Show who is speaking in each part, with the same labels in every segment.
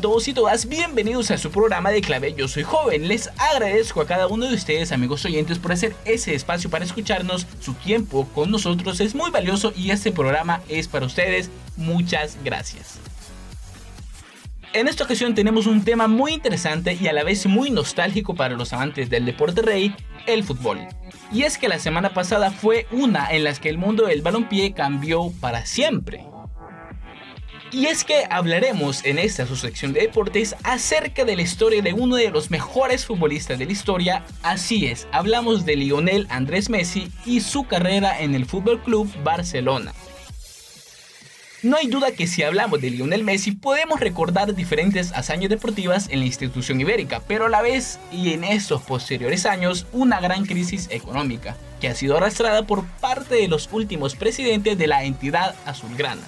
Speaker 1: Todos y todas, bienvenidos a su programa de clave Yo Soy Joven. Les agradezco a cada uno de ustedes, amigos oyentes, por hacer ese espacio para escucharnos. Su tiempo con nosotros es muy valioso y este programa es para ustedes. Muchas gracias. En esta ocasión tenemos un tema muy interesante y a la vez muy nostálgico para los amantes del deporte rey, el fútbol. Y es que la semana pasada fue una en la que el mundo del balompié cambió para siempre. Y es que hablaremos en esta su sección de deportes acerca de la historia de uno de los mejores futbolistas de la historia. Así es, hablamos de Lionel Andrés Messi y su carrera en el Fútbol Club Barcelona. No hay duda que si hablamos de Lionel Messi podemos recordar diferentes hazañas deportivas en la institución ibérica, pero a la vez y en estos posteriores años una gran crisis económica, que ha sido arrastrada por parte de los últimos presidentes de la entidad azulgrana.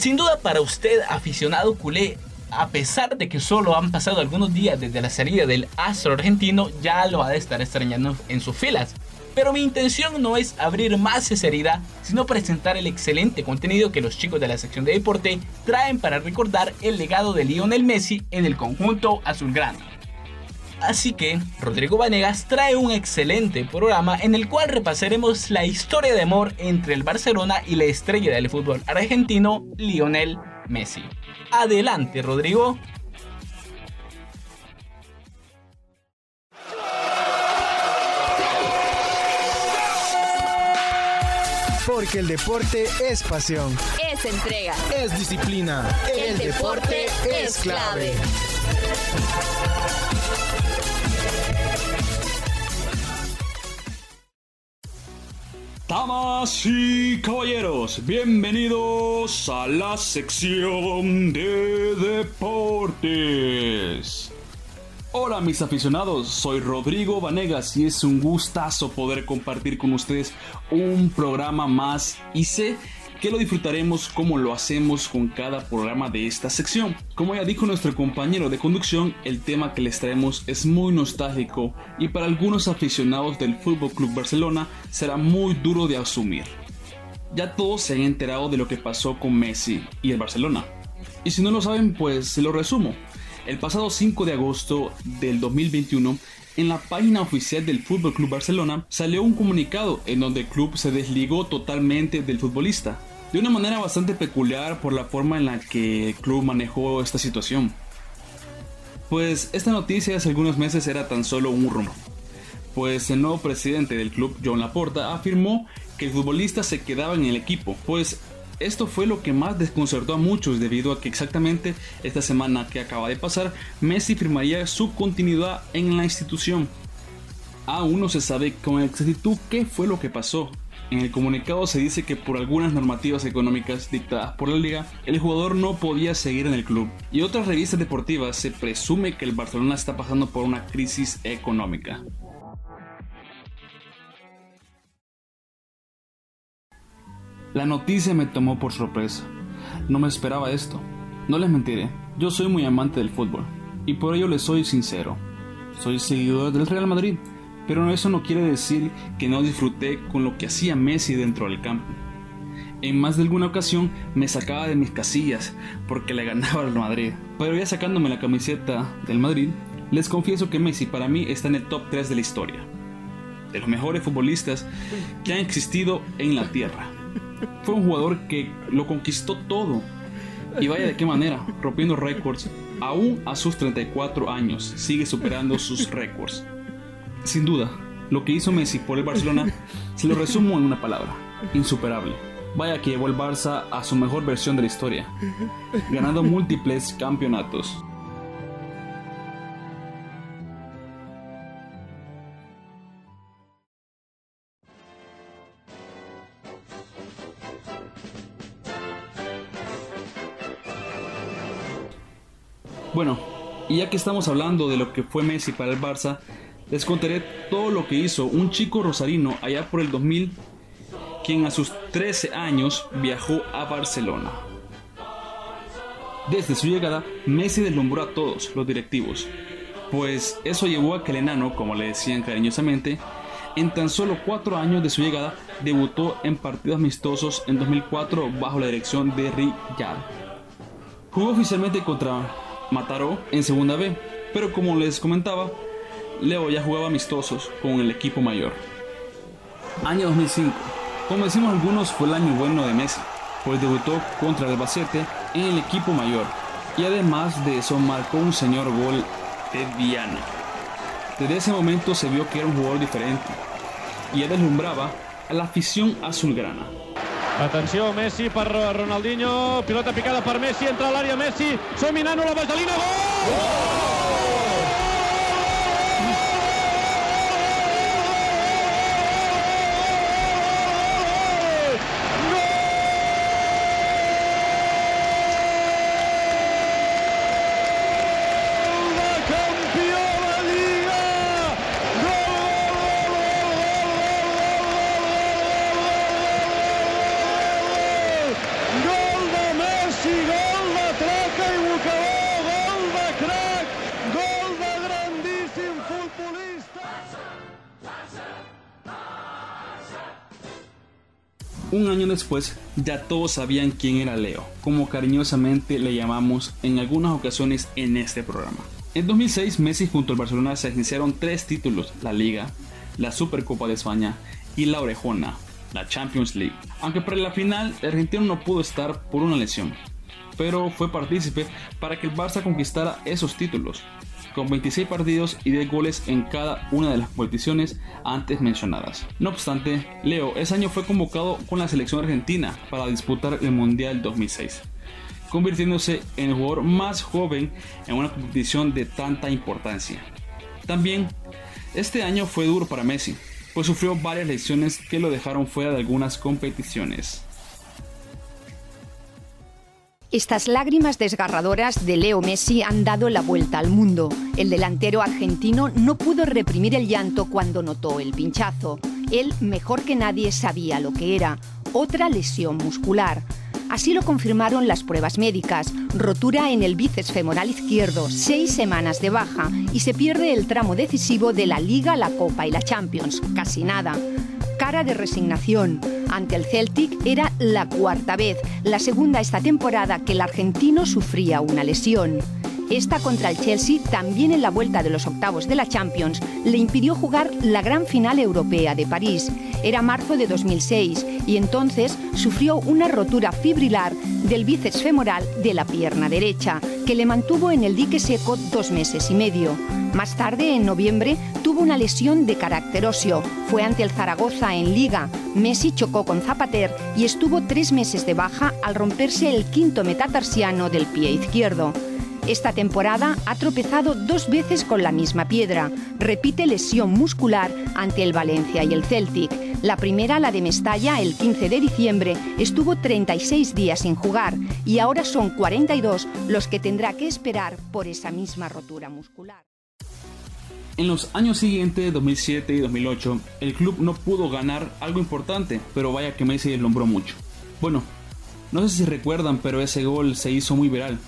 Speaker 1: Sin duda para usted, aficionado culé, a pesar de que solo han pasado algunos días desde la salida del astro argentino, ya lo ha de estar extrañando en sus filas. Pero mi intención no es abrir más esa herida, sino presentar el excelente contenido que los chicos de la sección de deporte traen para recordar el legado de Lionel Messi en el conjunto azulgrana. Así que Rodrigo Vanegas trae un excelente programa en el cual repasaremos la historia de amor entre el Barcelona y la estrella del fútbol argentino, Lionel Messi. Adelante, Rodrigo.
Speaker 2: Porque el deporte es pasión.
Speaker 3: Es entrega.
Speaker 2: Es disciplina.
Speaker 3: El deporte es clave.
Speaker 4: Damas y caballeros, bienvenidos a la sección de deportes. Hola mis aficionados, soy Rodrigo Vanegas y es un gustazo poder compartir con ustedes un programa más y sé que lo disfrutaremos como lo hacemos con cada programa de esta sección. Como ya dijo nuestro compañero de conducción, el tema que les traemos es muy nostálgico y para algunos aficionados del Fútbol Club Barcelona será muy duro de asumir. Ya todos se han enterado de lo que pasó con Messi y el Barcelona. Y si no lo saben, pues se lo resumo. El pasado 5 de agosto del 2021, en la página oficial del Fútbol Club Barcelona salió un comunicado en donde el club se desligó totalmente del futbolista de una manera bastante peculiar por la forma en la que el club manejó esta situación. Pues esta noticia hace algunos meses era tan solo un rumor, pues el nuevo presidente del club, John Laporta, afirmó que el futbolista se quedaba en el equipo, pues esto fue lo que más desconcertó a muchos debido a que exactamente esta semana que acaba de pasar, Messi firmaría su continuidad en la institución. Aún no se sabe con exactitud qué fue lo que pasó, en el comunicado se dice que por algunas normativas económicas dictadas por la liga, el jugador no podía seguir en el club. Y otras revistas deportivas se presume que el Barcelona está pasando por una crisis económica. La noticia me tomó por sorpresa. No me esperaba esto. No les mentiré, yo soy muy amante del fútbol. Y por ello les soy sincero. Soy seguidor del Real Madrid pero eso no quiere decir que no disfruté con lo que hacía Messi dentro del campo. En más de alguna ocasión me sacaba de mis casillas porque le ganaba al Madrid. Pero ya sacándome la camiseta del Madrid, les confieso que Messi para mí está en el top 3 de la historia. De los mejores futbolistas que han existido en la Tierra. Fue un jugador que lo conquistó todo. Y vaya de qué manera, rompiendo récords. Aún a sus 34 años sigue superando sus récords. Sin duda, lo que hizo Messi por el Barcelona se lo resumo en una palabra, insuperable. Vaya que llevó el Barça a su mejor versión de la historia, ganando múltiples campeonatos. Bueno, y ya que estamos hablando de lo que fue Messi para el Barça, les contaré todo lo que hizo un chico rosarino allá por el 2000, quien a sus 13 años viajó a Barcelona. Desde su llegada, Messi deslumbró a todos los directivos, pues eso llevó a que el enano, como le decían cariñosamente, en tan solo cuatro años de su llegada, debutó en partidos amistosos en 2004 bajo la dirección de Riyad. Jugó oficialmente contra Mataró en Segunda B, pero como les comentaba, Leo ya jugaba amistosos con el equipo mayor. Año 2005. Como decimos algunos, fue el año bueno de Messi, pues debutó contra el Albacete en el equipo mayor y además de eso marcó un señor gol de Diana. Desde ese momento se vio que era un jugador diferente y ya deslumbraba a la afición azulgrana.
Speaker 5: Atenció, Messi per Ronaldinho, pilota picada per Messi, entra a l'àrea Messi, som Nano, la vaselina, gol!
Speaker 4: Un año después, ya todos sabían quién era Leo, como cariñosamente le llamamos en algunas ocasiones en este programa. En 2006, Messi junto al Barcelona se iniciaron tres títulos, la Liga, la Supercopa de España y la Orejona, la Champions League. Aunque para la final, el argentino no pudo estar por una lesión, pero fue partícipe para que el Barça conquistara esos títulos, con 26 partidos y 10 goles en cada una de las competiciones antes mencionadas. No obstante, Leo ese año fue convocado con la selección argentina para disputar el Mundial 2006 convirtiéndose en el jugador más joven en una competición de tanta importancia. También, este año fue duro para Messi, pues sufrió varias lesiones que lo dejaron fuera de algunas competiciones.
Speaker 6: Estas lágrimas desgarradoras de Leo Messi han dado la vuelta al mundo. El delantero argentino no pudo reprimir el llanto cuando notó el pinchazo. Él, mejor que nadie, sabía lo que era. Otra lesión muscular. Así lo confirmaron las pruebas médicas. Rotura en el bíceps femoral izquierdo, seis semanas de baja y se pierde el tramo decisivo de la Liga, la Copa y la Champions. Casi nada. Cara de resignación ante el Celtic era la cuarta vez, la segunda esta temporada que el argentino sufría una lesión. Esta contra el Chelsea, también en la vuelta de los octavos de la Champions, le impidió jugar la gran final europea de París. Era marzo de 2006 y entonces sufrió una rotura fibrilar del bíceps femoral de la pierna derecha, que le mantuvo en el dique seco dos meses y medio. Más tarde, en noviembre, tuvo una lesión de carácter óseo. Fue ante el Zaragoza en Liga. Messi chocó con Zapater y estuvo tres meses de baja al romperse el quinto metatarsiano del pie izquierdo. Esta temporada ha tropezado dos veces con la misma piedra. Repite lesión muscular ante el Valencia y el Celtic. La primera, la de Mestalla, el 15 de diciembre, estuvo 36 días sin jugar y ahora son 42 los que tendrá que esperar por esa misma rotura muscular.
Speaker 4: En los años siguientes, 2007 y 2008, el club no pudo ganar algo importante, pero vaya que Messi deslumbró mucho. Bueno, no sé si recuerdan, pero ese gol se hizo muy viral,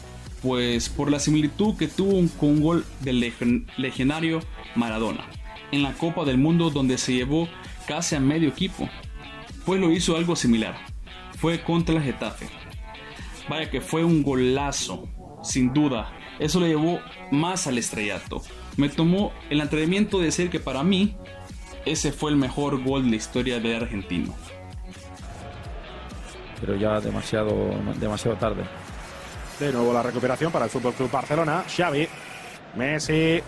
Speaker 4: pues por la similitud que tuvo con un gol del legionario Maradona en la Copa del Mundo donde se llevó casi a medio equipo, pues lo hizo algo similar, fue contra el Getafe. Vaya que fue un golazo, sin duda, eso le llevó más al estrellato. Me tomó el atrevimiento de decir que para mí ese fue el mejor gol de la historia del argentino.
Speaker 7: Pero ya demasiado, demasiado tarde.
Speaker 8: De nuevo la recuperación para el Fútbol Club Barcelona. Xavi, Messi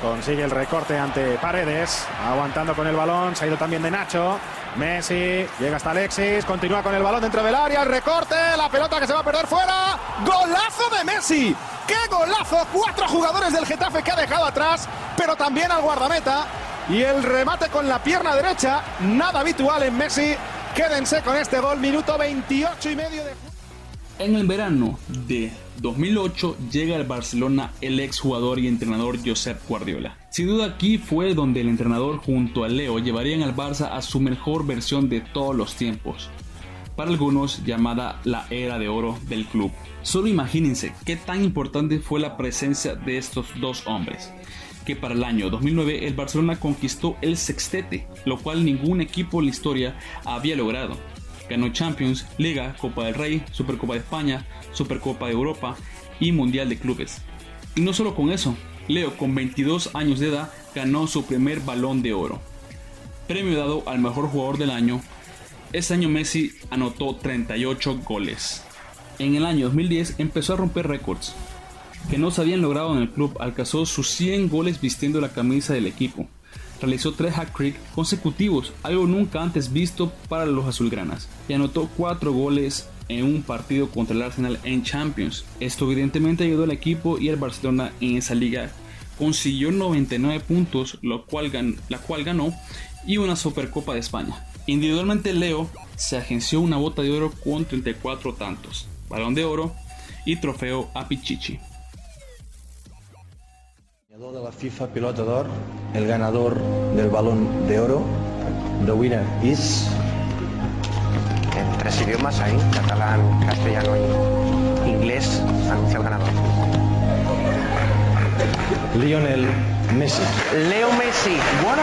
Speaker 8: consigue el recorte ante Paredes, aguantando con el balón. Se ha ido también de Nacho. Messi llega hasta Alexis, continúa con el balón dentro del área, el recorte, la pelota que se va a perder fuera. ¡Golazo de Messi! ¡Qué golazo! Cuatro jugadores del Getafe que ha dejado atrás, pero también al guardameta. Y el remate con la pierna derecha, nada habitual en Messi. Quédense con este gol, minuto 28 y medio de
Speaker 4: en el verano de 2008 llega al Barcelona el exjugador y entrenador Josep Guardiola. Sin duda aquí fue donde el entrenador junto a Leo llevarían al Barça a su mejor versión de todos los tiempos, para algunos llamada la era de oro del club. Solo imagínense qué tan importante fue la presencia de estos dos hombres, que para el año 2009 el Barcelona conquistó el sextete, lo cual ningún equipo en la historia había logrado. Ganó Champions, Liga, Copa del Rey, Supercopa de España, Supercopa de Europa y Mundial de Clubes. Y no solo con eso, Leo con 22 años de edad ganó su primer balón de oro, premio dado al mejor jugador del año. Ese año Messi anotó 38 goles. En el año 2010 empezó a romper récords que no se habían logrado en el club. Alcanzó sus 100 goles vistiendo la camisa del equipo. Realizó 3 hat-trick consecutivos, algo nunca antes visto para los azulgranas, y anotó 4 goles en un partido contra el Arsenal en Champions. Esto evidentemente ayudó al equipo y al Barcelona en esa liga. Consiguió 99 puntos, lo cual la cual ganó, y una Supercopa de España. Individualmente Leo se agenció una bota de oro con 34 tantos, balón de oro y trofeo a Pichichi.
Speaker 9: De la FIFA Pilota d'Or, el ganador del balón de oro, the winner is
Speaker 10: en tres idiomas ahí, catalán, castellano y inglés, anuncia el ganador.
Speaker 9: Lionel Messi.
Speaker 10: Leo Messi.
Speaker 11: Bueno,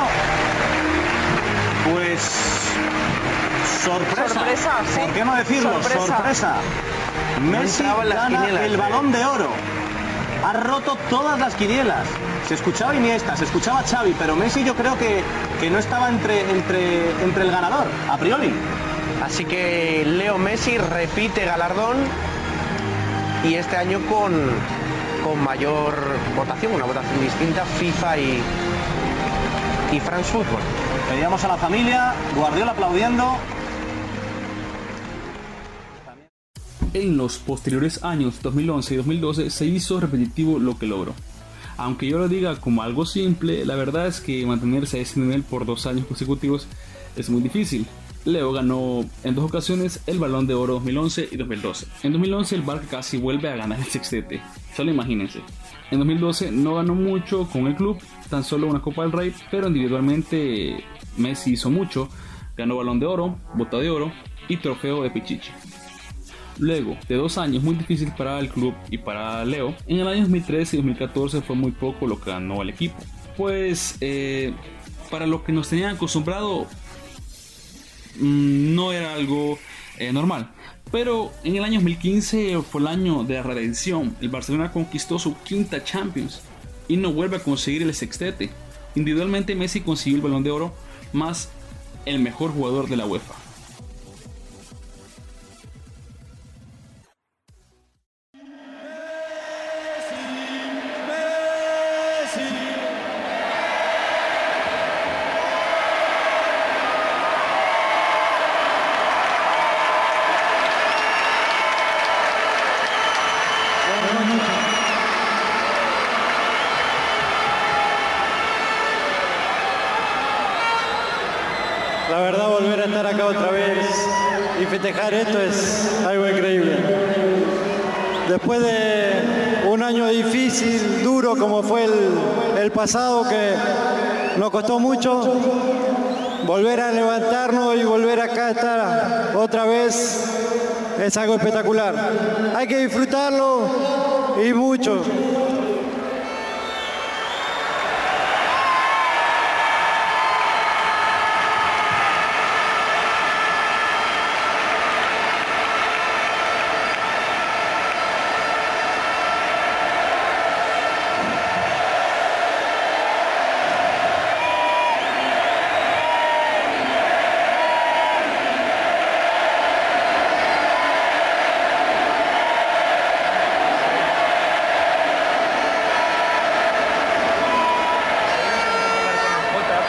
Speaker 11: pues sorpresa.
Speaker 10: Sorpresa, sí.
Speaker 11: ¿Por qué no decirlo?
Speaker 10: Sorpresa.
Speaker 11: Messi
Speaker 10: No en las
Speaker 11: gana
Speaker 10: quinielas,
Speaker 11: el balón de oro. Ha roto todas las quinielas. Se escuchaba Iniesta, se escuchaba Xavi, pero Messi yo creo que, que no estaba entre, entre, entre el ganador, a priori.
Speaker 10: Así que Leo Messi repite galardón y este año con, con mayor votación, una votación distinta, FIFA y, y France Football.
Speaker 11: Veíamos a la familia, Guardiola aplaudiendo.
Speaker 4: En los posteriores años 2011 y 2012 se hizo repetitivo lo que logró. Aunque yo lo diga como algo simple, la verdad es que mantenerse a ese nivel por dos años consecutivos es muy difícil. Leo ganó en dos ocasiones el Balón de Oro 2011 y 2012. En 2011 el Barça casi vuelve a ganar el sextete, solo imagínense. En 2012 no ganó mucho con el club, tan solo una Copa del Rey, pero individualmente Messi hizo mucho, ganó Balón de Oro, Bota de Oro y Trofeo de Pichichi. Luego de dos años muy difíciles para el club y para Leo, en el año 2013 y 2014 fue muy poco lo que ganó el equipo. Pues eh, para lo que nos tenían acostumbrado mm, no era algo eh, normal. Pero en el año 2015 fue el año de la redención. El Barcelona conquistó su quinta Champions y no vuelve a conseguir el sextete. Individualmente Messi consiguió el balón de oro más el mejor jugador de la UEFA.
Speaker 12: La verdad, volver a estar acá otra vez y festejar esto es algo increíble. Después de un año difícil, duro como fue el, pasado, que nos costó mucho, volver a levantarnos y volver acá a estar otra vez es algo espectacular. Hay que disfrutarlo y mucho.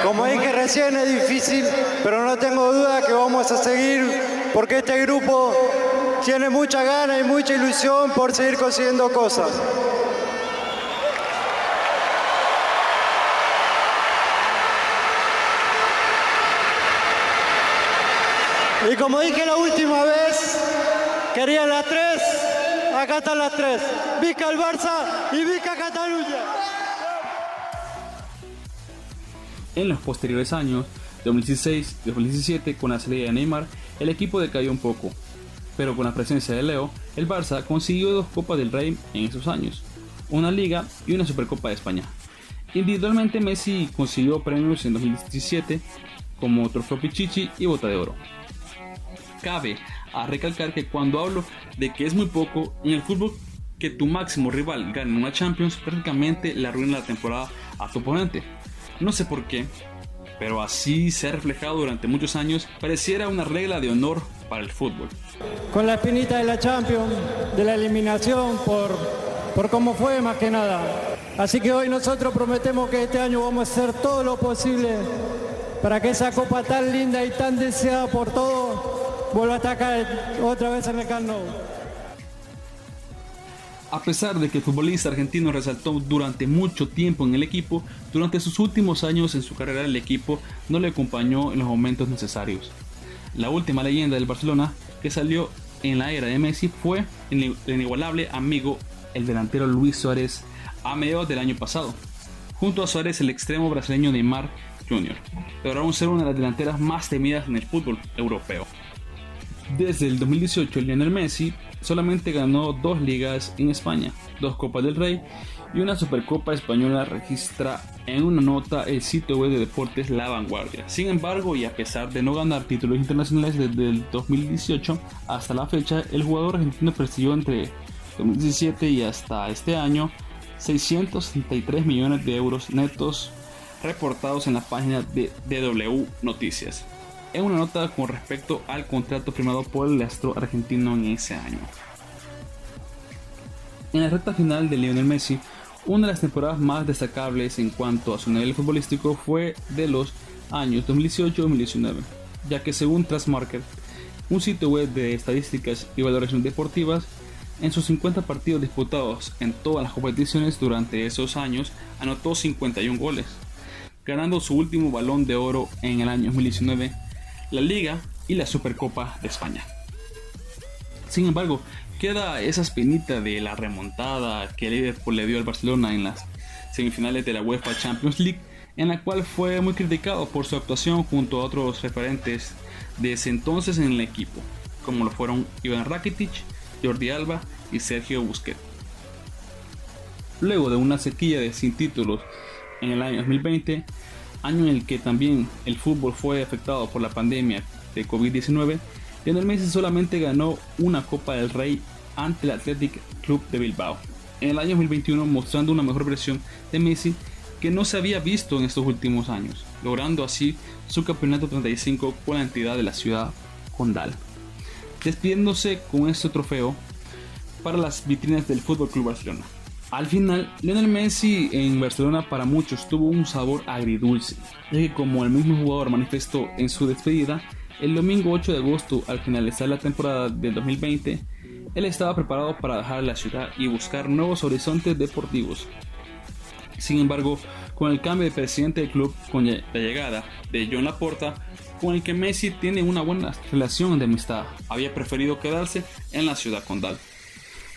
Speaker 12: Como dije recién es difícil, pero no tengo duda que vamos a seguir porque este grupo tiene mucha gana y mucha ilusión por seguir consiguiendo cosas. Y como dije la última vez, querían las tres, acá están las tres. Vica el Barça y Vica Cataluña.
Speaker 4: En los posteriores años, 2016 y 2017, con la salida de Neymar, el equipo decayó un poco, pero con la presencia de Leo, el Barça consiguió dos Copas del Rey en esos años, una Liga y una Supercopa de España. Individualmente Messi consiguió premios en 2017 como Trofeo Pichichi y Bota de Oro. Cabe a recalcar que cuando hablo de que es muy poco, en el fútbol que tu máximo rival gane una Champions prácticamente le arruina la temporada a tu oponente. No sé por qué, pero así se ha reflejado durante muchos años, pareciera una regla de honor para el fútbol.
Speaker 12: Con la espinita de la Champions, de la eliminación, por, por cómo fue más que nada. Así que hoy nosotros prometemos que este año vamos a hacer todo lo posible para que esa copa tan linda y tan deseada por todos vuelva a acá otra vez en el Camp.
Speaker 4: A pesar de que el futbolista argentino resaltó durante mucho tiempo en el equipo, durante sus últimos años en su carrera el equipo no le acompañó en los momentos necesarios. La última leyenda del Barcelona que salió en la era de Messi fue el inigualable amigo, el delantero Luis Suárez, a mediados del año pasado. Junto a Suárez, el extremo brasileño Neymar Jr. lograron ser una de las delanteras más temidas en el fútbol europeo. Desde el 2018, Lionel Messi solamente ganó dos ligas en España, dos Copas del Rey y una Supercopa Española registra en una nota el sitio web de deportes La Vanguardia. Sin embargo, y a pesar de no ganar títulos internacionales desde el 2018 hasta la fecha, el jugador argentino persiguió entre 2017 y hasta este año 663 millones de euros netos reportados en la página de DW Noticias en una nota con respecto al contrato firmado por el astro argentino en ese año. En la recta final de Lionel Messi, una de las temporadas más destacables en cuanto a su nivel futbolístico fue de los años 2018-2019, ya que según Trustmarket, un sitio web de estadísticas y valoración deportivas, en sus 50 partidos disputados en todas las competiciones durante esos años, anotó 51 goles, ganando su último balón de oro en el año 2019 la Liga y la Supercopa de España. Sin embargo, queda esa espinita de la remontada que Liverpool le dio al Barcelona en las semifinales de la UEFA Champions League, en la cual fue muy criticado por su actuación junto a otros referentes de ese entonces en el equipo, como lo fueron Iván Rakitic, Jordi Alba y Sergio Busquets. Luego de una sequía de sin títulos en el año 2020, año en el que también el fútbol fue afectado por la pandemia de COVID-19, Lionel Messi solamente ganó una Copa del Rey ante el Athletic Club de Bilbao. En el año 2021 mostrando una mejor versión de Messi que no se había visto en estos últimos años, logrando así su campeonato 35 con la entidad de la ciudad condal. Despidiéndose con este trofeo para las vitrinas del Fútbol Club Barcelona. Al final, Lionel Messi en Barcelona para muchos tuvo un sabor agridulce, ya que como el mismo jugador manifestó en su despedida, el domingo 8 de agosto, al finalizar la temporada del 2020, él estaba preparado para dejar la ciudad y buscar nuevos horizontes deportivos. Sin embargo, con el cambio de presidente del club, con la llegada de John Laporta, con el que Messi tiene una buena relación de amistad, había preferido quedarse en la ciudad condal.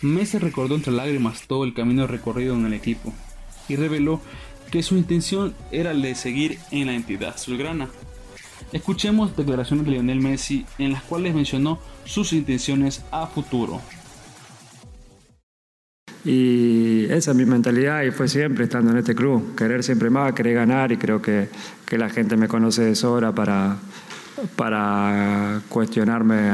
Speaker 4: Messi recordó entre lágrimas todo el camino recorrido en el equipo y reveló que su intención era el de seguir en la entidad azulgrana. Escuchemos declaraciones de Lionel Messi en las cuales mencionó sus intenciones a futuro.
Speaker 13: Y esa es mi mentalidad y fue siempre estando en este club, querer siempre más, querer ganar y creo que, que la gente me conoce de sobra para, para cuestionarme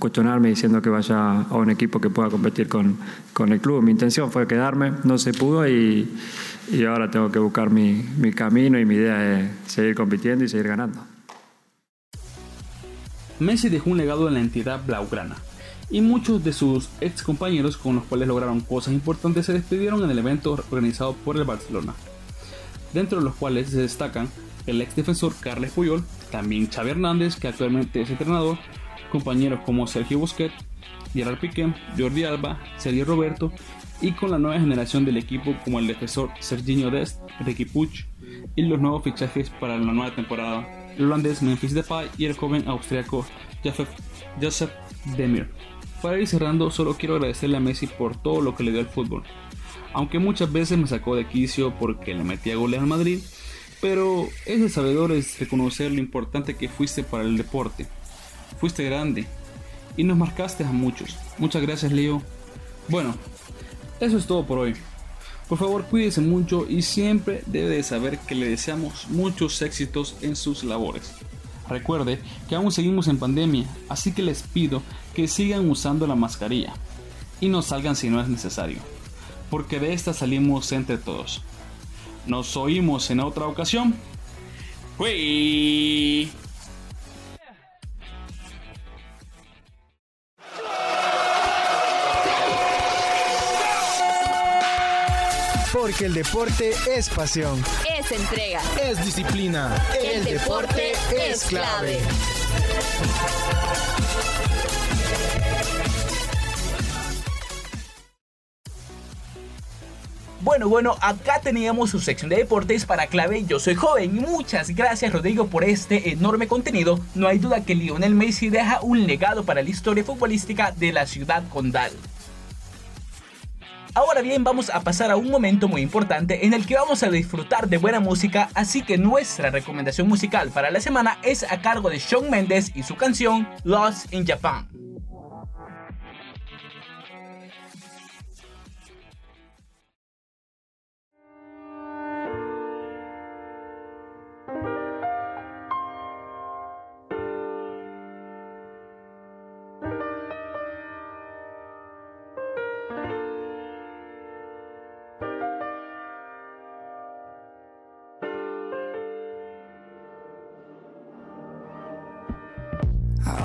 Speaker 13: cuestionarme diciendo que vaya a un equipo que pueda competir con, con el club. Mi intención fue quedarme, no se pudo y, y ahora tengo que buscar mi, mi camino y mi idea es seguir compitiendo y seguir ganando.
Speaker 4: Messi dejó un legado en la entidad blaugrana y muchos de sus ex compañeros con los cuales lograron cosas importantes se despidieron en el evento organizado por el Barcelona, dentro de los cuales se destacan el ex defensor Carles Puyol, también Xavi Hernández, que actualmente es entrenador, compañeros como Sergio Busquets, Gerard Piqué, Jordi Alba, Sergio Roberto y con la nueva generación del equipo como el defensor Serginho Dest, Ricky Puch y los nuevos fichajes para la nueva temporada, el holandés Memphis Depay y el joven austriaco Joseph Demir. Para ir cerrando, solo quiero agradecerle a Messi por todo lo que le dio al fútbol. Aunque muchas veces me sacó de quicio porque le metía goles al Madrid, Pero ese sabedor es reconocer lo importante que fuiste para el deporte. Fuiste grande y nos marcaste a muchos. Muchas gracias Leo. Bueno, eso es todo por hoy. Por favor cuídese mucho y siempre debe de saber que le deseamos muchos éxitos en sus labores. Recuerde que aún seguimos en pandemia, así que les pido que sigan usando la mascarilla y no salgan si no es necesario, porque de esta salimos entre todos. Nos oímos en otra ocasión. ¡Fui!
Speaker 2: Porque el deporte es pasión.
Speaker 3: Es entrega.
Speaker 2: Es disciplina.
Speaker 3: El, deporte, es clave.
Speaker 1: Bueno, bueno, acá teníamos su sección de deportes para clave Yo Soy Joven. Muchas gracias Rodrigo por este enorme contenido. No hay duda que Lionel Messi deja un legado para la historia futbolística de la ciudad condal. Ahora bien, vamos a pasar a un momento muy importante en el que vamos a disfrutar de buena música, así que nuestra recomendación musical para la semana es a cargo de Shawn Mendes y su canción Lost in Japan.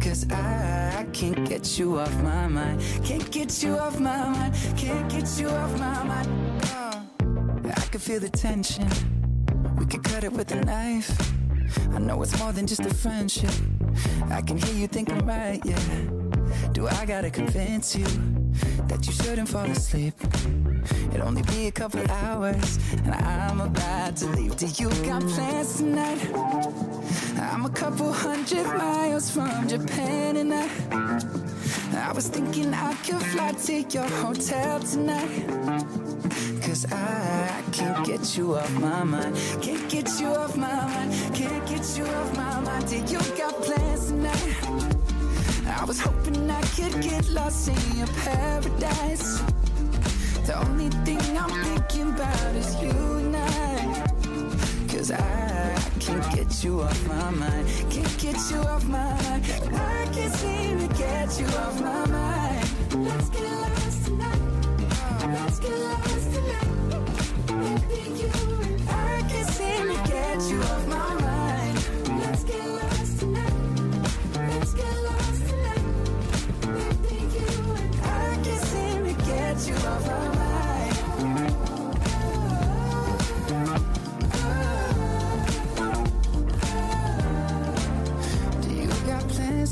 Speaker 14: Cause I can't get you off my mind. Can't get you off my mind. Can't get you off my mind. Oh. I can feel the tension. We could cut it with a knife. I know it's more than just a friendship. I can hear you thinking right, yeah. Do I gotta convince you That you shouldn't fall asleep. It'll only be a couple hours And I'm about to leave. Do you got plans tonight? I'm a couple hundred miles from Japan and I I was thinking I could fly to your hotel tonight. Cause I can't get you off my mind. Can't get you off my mind. Can't get you off my mind. Do you got plans tonight? Could get lost in your paradise. The only thing I'm thinking about is you and I. Cause I can't get you off my mind. Can't get you off my mind. I can't seem to get you off my mind. Let's get lost tonight. Let's get lost tonight. Baby, you and I can't seem to get you off my mind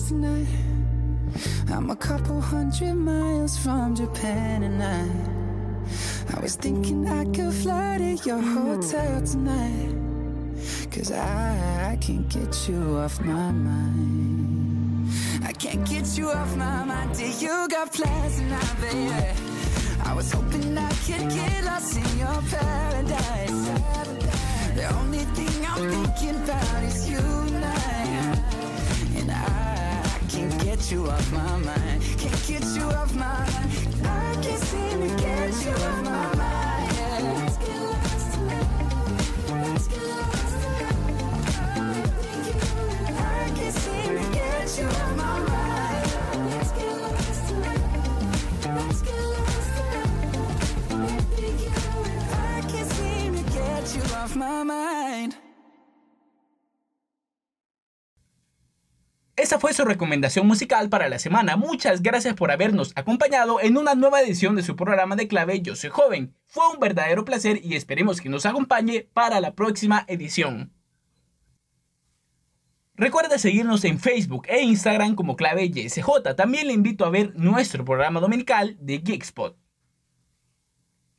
Speaker 14: tonight? I'm a couple hundred miles from Japan and I I was thinking I could fly to your hotel tonight. Cause I, I can't get you off my mind. I can't get you off my mind. Do you got plans tonight, baby? I was hoping I could get lost in your paradise. The only thing I'm thinking about is you get you off my mind. Can't get you off my mind. I can't seem to get you off my mind. Let's get lost tonight. Let's get lost tonight I can't seem to get you off my mind Let's get lost tonight Let's get lost tonight I can't seem to get you off my mind
Speaker 1: Esa fue su recomendación musical para la semana. Muchas gracias por habernos acompañado en una nueva edición de su programa de clave Yo Soy Joven. Fue un verdadero placer y esperemos que nos acompañe para la próxima edición. Recuerda seguirnos en Facebook e Instagram como clave YSJ. También le invito a ver nuestro programa dominical de Geekspot.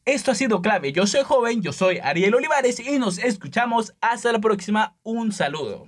Speaker 1: Esto ha sido clave. Yo soy joven, yo soy Ariel Olivares y nos escuchamos hasta la próxima. Un saludo.